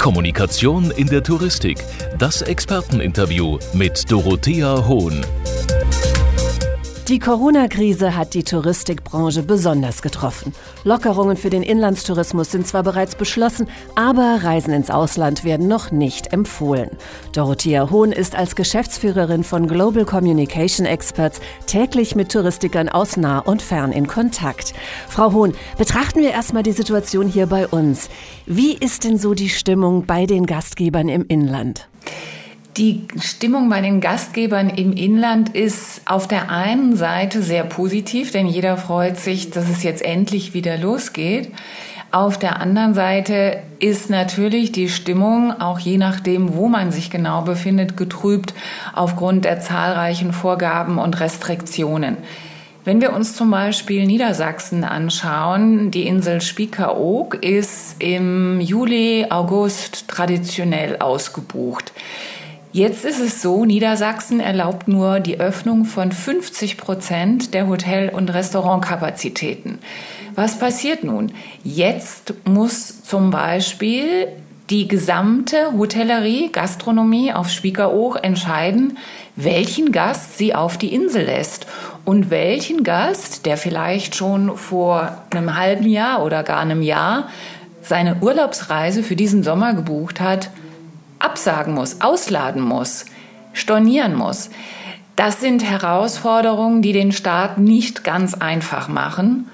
Kommunikation in der Touristik. Das Experteninterview mit Dorothea Hohn. Die Corona-Krise hat die Touristikbranche besonders getroffen. Lockerungen für den Inlandstourismus sind zwar bereits beschlossen, aber Reisen ins Ausland werden noch nicht empfohlen. Dorothea Hohn ist als Geschäftsführerin von Global Communication Experts täglich mit Touristikern aus nah und fern in Kontakt. Frau Hohn, betrachten wir erstmal die Situation hier bei uns. Wie ist denn so die Stimmung bei den Gastgebern im Inland? Die Stimmung bei den Gastgebern im Inland ist auf der einen Seite sehr positiv, denn jeder freut sich, dass es jetzt endlich wieder losgeht. Auf der anderen Seite ist natürlich die Stimmung, auch je nachdem, wo man sich genau befindet, getrübt aufgrund der zahlreichen Vorgaben und Restriktionen. Wenn wir uns zum Beispiel Niedersachsen anschauen, die Insel Spiekeroog ist im Juli, August traditionell ausgebucht. Jetzt ist es so, Niedersachsen erlaubt nur die Öffnung von 50 Prozent der Hotel- und Restaurantkapazitäten. Was passiert nun? Jetzt muss zum Beispiel die gesamte Hotellerie, Gastronomie auf Spiekeroog entscheiden, welchen Gast sie auf die Insel lässt und welchen Gast, der vielleicht schon vor einem halben Jahr oder gar einem Jahr seine Urlaubsreise für diesen Sommer gebucht hat, absagen muss, ausladen muss, stornieren muss. Das sind Herausforderungen, die den Staat nicht ganz einfach machen.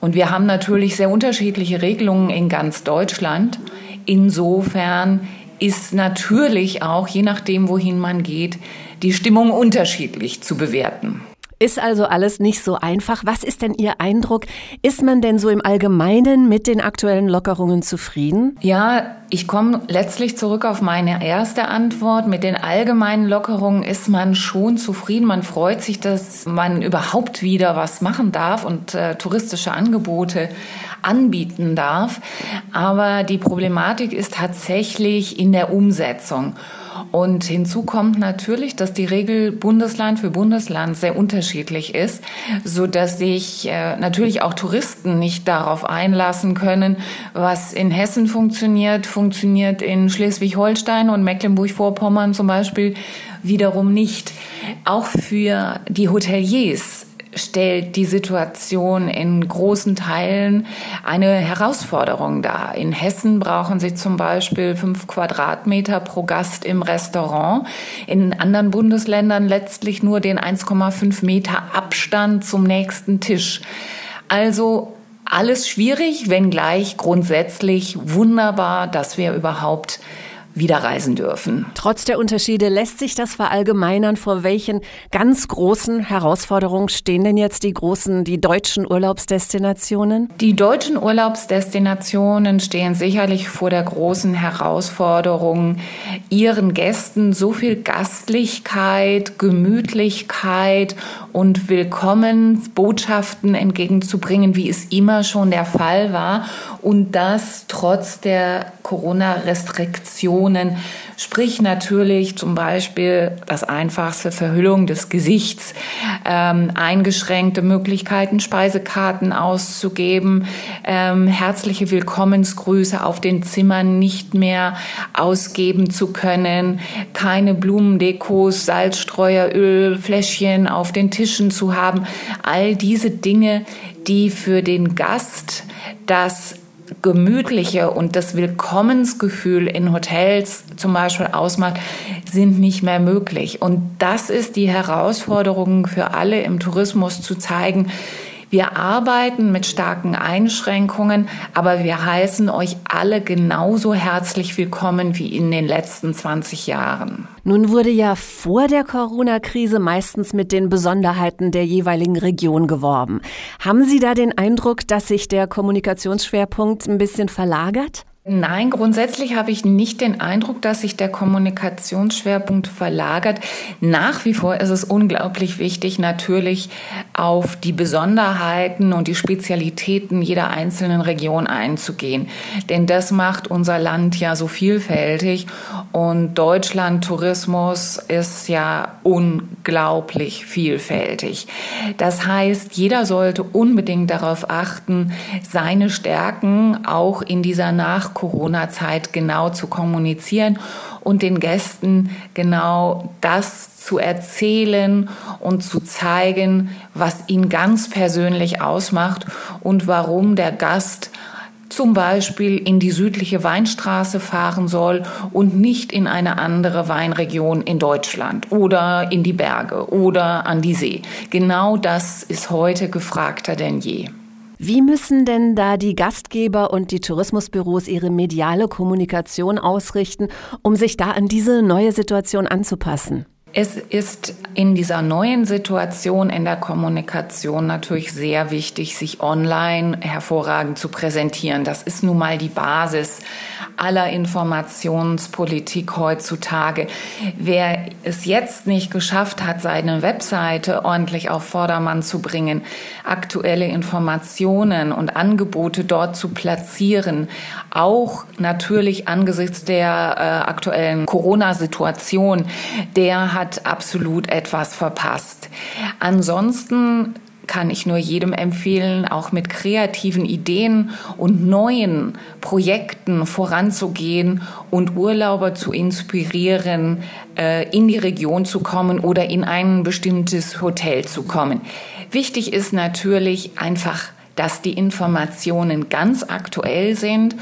Und wir haben natürlich sehr unterschiedliche Regelungen in ganz Deutschland. Insofern ist natürlich auch, je nachdem, wohin man geht, die Stimmung unterschiedlich zu bewerten. Ist also alles nicht so einfach. Was ist denn Ihr Eindruck? Ist man denn so im Allgemeinen mit den aktuellen Lockerungen zufrieden? Ja, ich komme letztlich zurück auf meine erste Antwort. Mit den allgemeinen Lockerungen ist man schon zufrieden. Man freut sich, dass man überhaupt wieder was machen darf und äh, touristische Angebote anbieten darf. Aber die Problematik ist tatsächlich in der Umsetzung. Und hinzu kommt natürlich, dass die Regel Bundesland für Bundesland sehr unterschiedlich ist, so dass sich äh, natürlich auch Touristen nicht darauf einlassen können, was in Hessen funktioniert, funktioniert in Schleswig-Holstein und Mecklenburg-Vorpommern zum Beispiel wiederum nicht. Auch für die Hoteliers stellt die Situation in großen Teilen eine Herausforderung dar. In Hessen brauchen sie zum Beispiel fünf Quadratmeter pro Gast im Restaurant. In anderen Bundesländern letztlich nur den 1,5 Meter Abstand zum nächsten Tisch. Also alles schwierig, wenngleich grundsätzlich wunderbar, dass wir überhaupt wieder reisen dürfen. Trotz der Unterschiede lässt sich das verallgemeinern. Vor welchen ganz großen Herausforderungen stehen denn jetzt die großen, die deutschen Urlaubsdestinationen? Die deutschen Urlaubsdestinationen stehen sicherlich vor der großen Herausforderung, ihren Gästen so viel Gastlichkeit, Gemütlichkeit und Willkommensbotschaften entgegenzubringen, wie es immer schon der Fall war. Und das trotz der Corona-Restriktionen. Sprich natürlich zum Beispiel das einfachste Verhüllung des Gesichts, ähm, eingeschränkte Möglichkeiten, Speisekarten auszugeben, ähm, herzliche Willkommensgrüße auf den Zimmern nicht mehr ausgeben zu können, keine Blumendekos, Salzstreuer, Ölfläschchen auf den Tischen zu haben. All diese Dinge, die für den Gast das Gemütliche und das Willkommensgefühl in Hotels zum Beispiel ausmacht, sind nicht mehr möglich. Und das ist die Herausforderung für alle im Tourismus zu zeigen, wir arbeiten mit starken Einschränkungen, aber wir heißen euch alle genauso herzlich willkommen wie in den letzten 20 Jahren. Nun wurde ja vor der Corona-Krise meistens mit den Besonderheiten der jeweiligen Region geworben. Haben Sie da den Eindruck, dass sich der Kommunikationsschwerpunkt ein bisschen verlagert? Nein, grundsätzlich habe ich nicht den Eindruck, dass sich der Kommunikationsschwerpunkt verlagert. Nach wie vor ist es unglaublich wichtig, natürlich auf die Besonderheiten und die Spezialitäten jeder einzelnen Region einzugehen. Denn das macht unser Land ja so vielfältig und Deutschland Tourismus ist ja unglaublich vielfältig. Das heißt, jeder sollte unbedingt darauf achten, seine Stärken auch in dieser Nach Nach-Corona-Zeit genau zu kommunizieren und den Gästen genau das zu erzählen und zu zeigen, was ihn ganz persönlich ausmacht und warum der Gast zum Beispiel in die südliche Weinstraße fahren soll und nicht in eine andere Weinregion in Deutschland oder in die Berge oder an die See. Genau das ist heute gefragter denn je. Wie müssen denn da die Gastgeber und die Tourismusbüros ihre mediale Kommunikation ausrichten, um sich da an diese neue Situation anzupassen? Es ist in dieser neuen Situation in der Kommunikation natürlich sehr wichtig, sich online hervorragend zu präsentieren. Das ist nun mal die Basis aller Informationspolitik heutzutage. Wer es jetzt nicht geschafft hat, seine Webseite ordentlich auf Vordermann zu bringen, aktuelle Informationen und Angebote dort zu platzieren, auch natürlich angesichts der äh, aktuellen Corona-Situation, der hat absolut etwas verpasst. Ansonsten kann ich nur jedem empfehlen, auch mit kreativen Ideen und neuen Projekten voranzugehen und Urlauber zu inspirieren, äh, in die Region zu kommen oder in ein bestimmtes Hotel zu kommen. Wichtig ist natürlich einfach dass die Informationen ganz aktuell sind,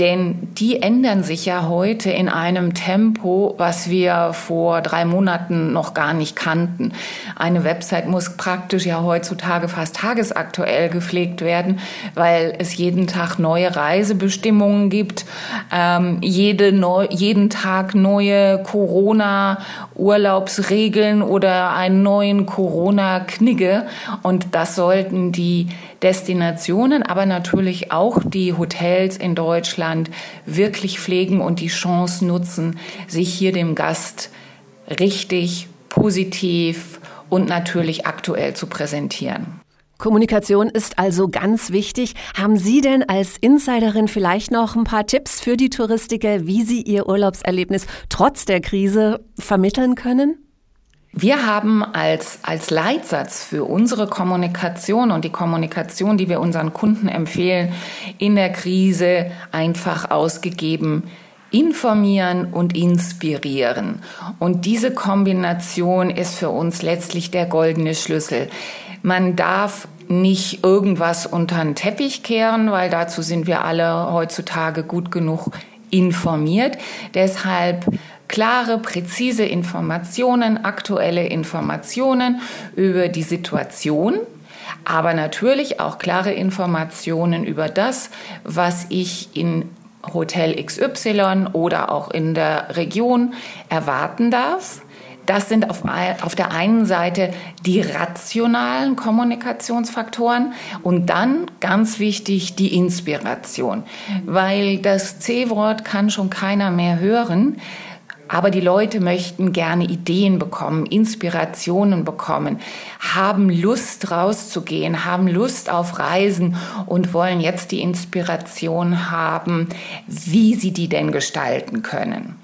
denn die ändern sich ja heute in einem Tempo, was wir vor drei Monaten noch gar nicht kannten. Eine Website muss praktisch ja heutzutage fast tagesaktuell gepflegt werden, weil es jeden Tag neue Reisebestimmungen gibt, ähm, jede neu, jeden Tag neue Corona-Urlaubsregeln oder einen neuen Corona-Knigge und das sollten die Destinationen, aber natürlich auch die Hotels in Deutschland wirklich pflegen und die Chance nutzen, sich hier dem Gast richtig, positiv und natürlich aktuell zu präsentieren. Kommunikation ist also ganz wichtig. Haben Sie denn als Insiderin vielleicht noch ein paar Tipps für die Touristiker, wie sie ihr Urlaubserlebnis trotz der Krise vermitteln können? Wir haben als, als Leitsatz für unsere Kommunikation und die Kommunikation, die wir unseren Kunden empfehlen, in der Krise einfach ausgegeben, informieren und inspirieren. Und diese Kombination ist für uns letztlich der goldene Schlüssel. Man darf nicht irgendwas unter den Teppich kehren, weil dazu sind wir alle heutzutage gut genug informiert. Deshalb klare, präzise Informationen, aktuelle Informationen über die Situation, aber natürlich auch klare Informationen über das, was ich in Hotel XY oder auch in der Region erwarten darf. Das sind auf, auf der einen Seite die rationalen Kommunikationsfaktoren und dann ganz wichtig die Inspiration, weil das C-Wort kann schon keiner mehr hören. Aber die Leute möchten gerne Ideen bekommen, Inspirationen bekommen, haben Lust rauszugehen, haben Lust auf Reisen und wollen jetzt die Inspiration haben, wie sie die denn gestalten können.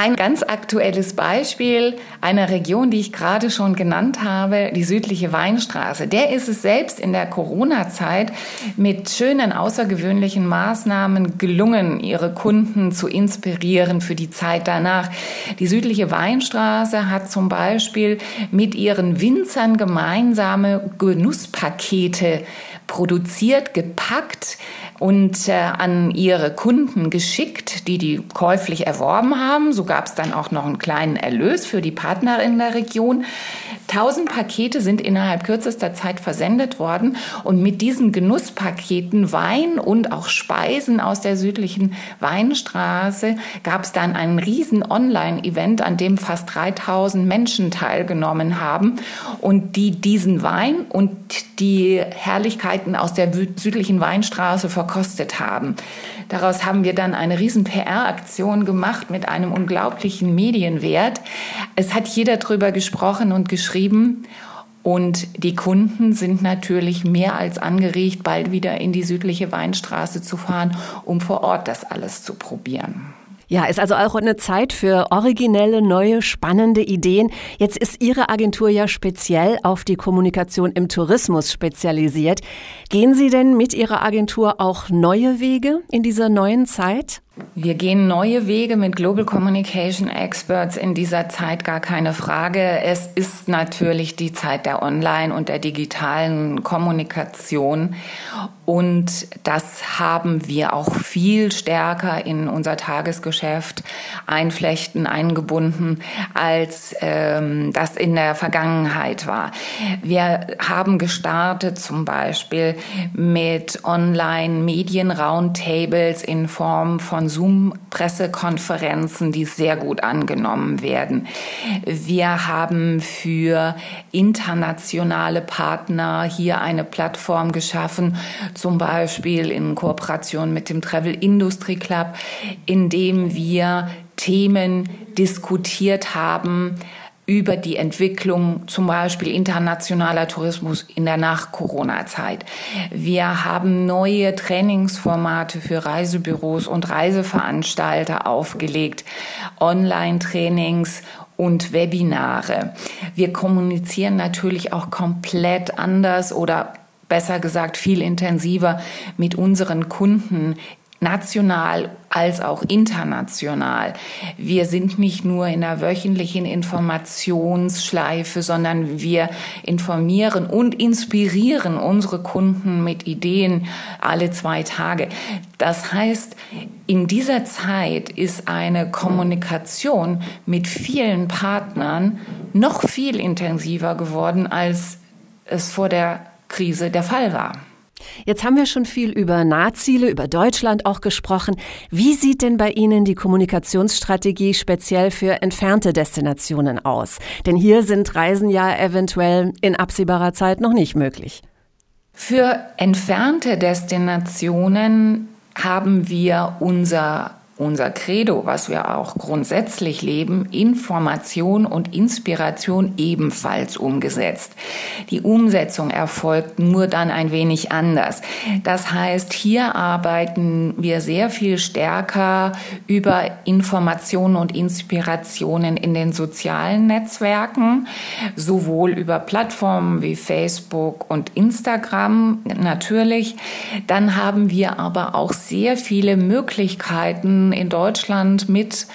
Ein ganz aktuelles Beispiel einer Region, die ich gerade schon genannt habe, die südliche Weinstraße. Der ist es selbst in der Corona-Zeit mit schönen, außergewöhnlichen Maßnahmen gelungen, ihre Kunden zu inspirieren für die Zeit danach. Die südliche Weinstraße hat zum Beispiel mit ihren Winzern gemeinsame Genusspakete produziert, gepackt und äh, an ihre Kunden geschickt, die die käuflich erworben haben. So gab es dann auch noch einen kleinen Erlös für die Partner in der Region. Tausend Pakete sind innerhalb kürzester Zeit versendet worden und mit diesen Genusspaketen Wein und auch Speisen aus der südlichen Weinstraße gab es dann einen riesen Online-Event, an dem fast 3000 Menschen teilgenommen haben und die diesen Wein und die Herrlichkeiten aus der südlichen Weinstraße verkostet haben. Daraus haben wir dann eine riesen PR-Aktion gemacht mit einem unglaublichen Medienwert. Es hat jeder drüber gesprochen und geschrieben. Und die Kunden sind natürlich mehr als angeregt, bald wieder in die südliche Weinstraße zu fahren, um vor Ort das alles zu probieren. Ja, ist also auch eine Zeit für originelle, neue, spannende Ideen. Jetzt ist Ihre Agentur ja speziell auf die Kommunikation im Tourismus spezialisiert. Gehen Sie denn mit Ihrer Agentur auch neue Wege in dieser neuen Zeit? Wir gehen neue Wege mit Global Communication Experts in dieser Zeit, gar keine Frage. Es ist natürlich die Zeit der Online- und der digitalen Kommunikation. Und das haben wir auch viel stärker in unser Tagesgeschäft einflechten, eingebunden, als ähm, das in der Vergangenheit war. Wir haben gestartet zum Beispiel mit Online-Medien-Roundtables in Form von Zoom-Pressekonferenzen, die sehr gut angenommen werden. Wir haben für internationale Partner hier eine Plattform geschaffen, zum Beispiel in Kooperation mit dem Travel Industry Club, in dem wir Themen diskutiert haben, über die Entwicklung zum Beispiel internationaler Tourismus in der Nach-Corona-Zeit. Wir haben neue Trainingsformate für Reisebüros und Reiseveranstalter aufgelegt, Online-Trainings und Webinare. Wir kommunizieren natürlich auch komplett anders oder besser gesagt viel intensiver mit unseren Kunden national als auch international. Wir sind nicht nur in der wöchentlichen Informationsschleife, sondern wir informieren und inspirieren unsere Kunden mit Ideen alle zwei Tage. Das heißt, in dieser Zeit ist eine Kommunikation mit vielen Partnern noch viel intensiver geworden, als es vor der Krise der Fall war. Jetzt haben wir schon viel über Nahziele, über Deutschland auch gesprochen. Wie sieht denn bei Ihnen die Kommunikationsstrategie speziell für entfernte Destinationen aus? Denn hier sind Reisen ja eventuell in absehbarer Zeit noch nicht möglich. Für entfernte Destinationen haben wir unser unser Credo, was wir auch grundsätzlich leben, Information und Inspiration ebenfalls umgesetzt. Die Umsetzung erfolgt nur dann ein wenig anders. Das heißt, hier arbeiten wir sehr viel stärker über Informationen und Inspirationen in den sozialen Netzwerken, sowohl über Plattformen wie Facebook und Instagram natürlich. Dann haben wir aber auch sehr viele Möglichkeiten, in Deutschland mit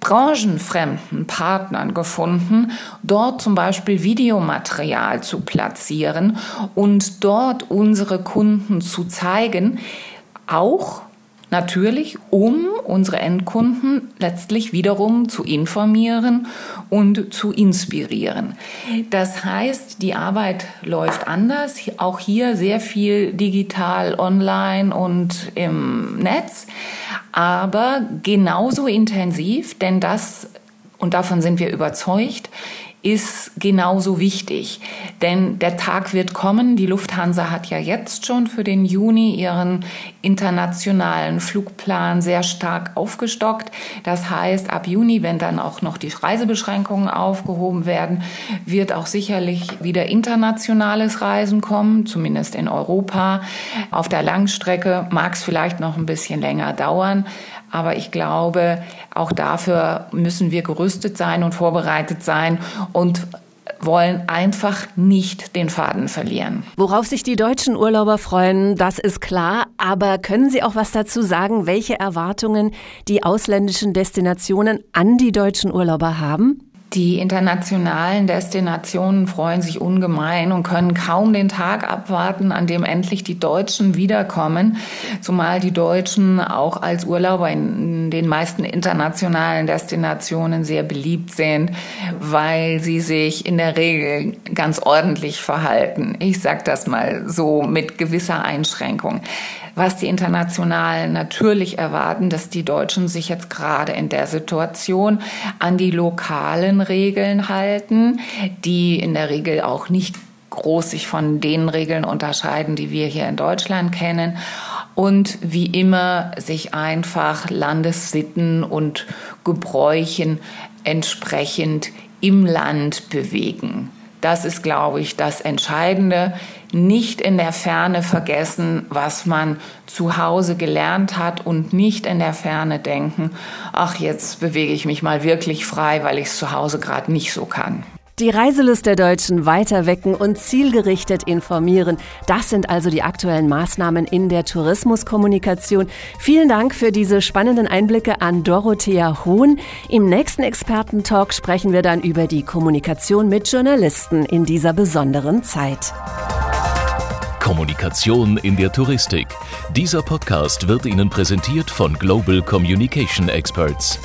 branchenfremden Partnern gefunden, dort zum Beispiel Videomaterial zu platzieren und dort unsere Kunden zu zeigen, auch Natürlich, um unsere Endkunden letztlich wiederum zu informieren und zu inspirieren. Das heißt, die Arbeit läuft anders, auch hier sehr viel digital, online und im Netz, aber genauso intensiv, denn das, und davon sind wir überzeugt, ist genauso wichtig. Denn der Tag wird kommen. Die Lufthansa hat ja jetzt schon für den Juni ihren internationalen Flugplan sehr stark aufgestockt. Das heißt, ab Juni, wenn dann auch noch die Reisebeschränkungen aufgehoben werden, wird auch sicherlich wieder internationales Reisen kommen, zumindest in Europa. Auf der Langstrecke mag es vielleicht noch ein bisschen länger dauern. Aber ich glaube, auch dafür müssen wir gerüstet sein und vorbereitet sein und wollen einfach nicht den Faden verlieren. Worauf sich die deutschen Urlauber freuen, das ist klar. Aber können Sie auch was dazu sagen, welche Erwartungen die ausländischen Destinationen an die deutschen Urlauber haben? Die internationalen Destinationen freuen sich ungemein und können kaum den Tag abwarten, an dem endlich die Deutschen wiederkommen, zumal die Deutschen auch als Urlauber in den meisten internationalen Destinationen sehr beliebt sind, weil sie sich in der Regel ganz ordentlich verhalten. Ich sage das mal so mit gewisser Einschränkung was die Internationalen natürlich erwarten, dass die Deutschen sich jetzt gerade in der Situation an die lokalen Regeln halten, die in der Regel auch nicht groß sich von den Regeln unterscheiden, die wir hier in Deutschland kennen. Und wie immer sich einfach Landessitten und Gebräuchen entsprechend im Land bewegen. Das ist, glaube ich, das Entscheidende. Nicht in der Ferne vergessen, was man zu Hause gelernt hat und nicht in der Ferne denken, ach, jetzt bewege ich mich mal wirklich frei, weil ich es zu Hause gerade nicht so kann. Die Reiselust der Deutschen weiter wecken und zielgerichtet informieren. Das sind also die aktuellen Maßnahmen in der Tourismuskommunikation. Vielen Dank für diese spannenden Einblicke an Dorothea Hohn. Im nächsten Expertentalk sprechen wir dann über die Kommunikation mit Journalisten in dieser besonderen Zeit. Kommunikation in der Touristik. Dieser Podcast wird Ihnen präsentiert von Global Communication Experts.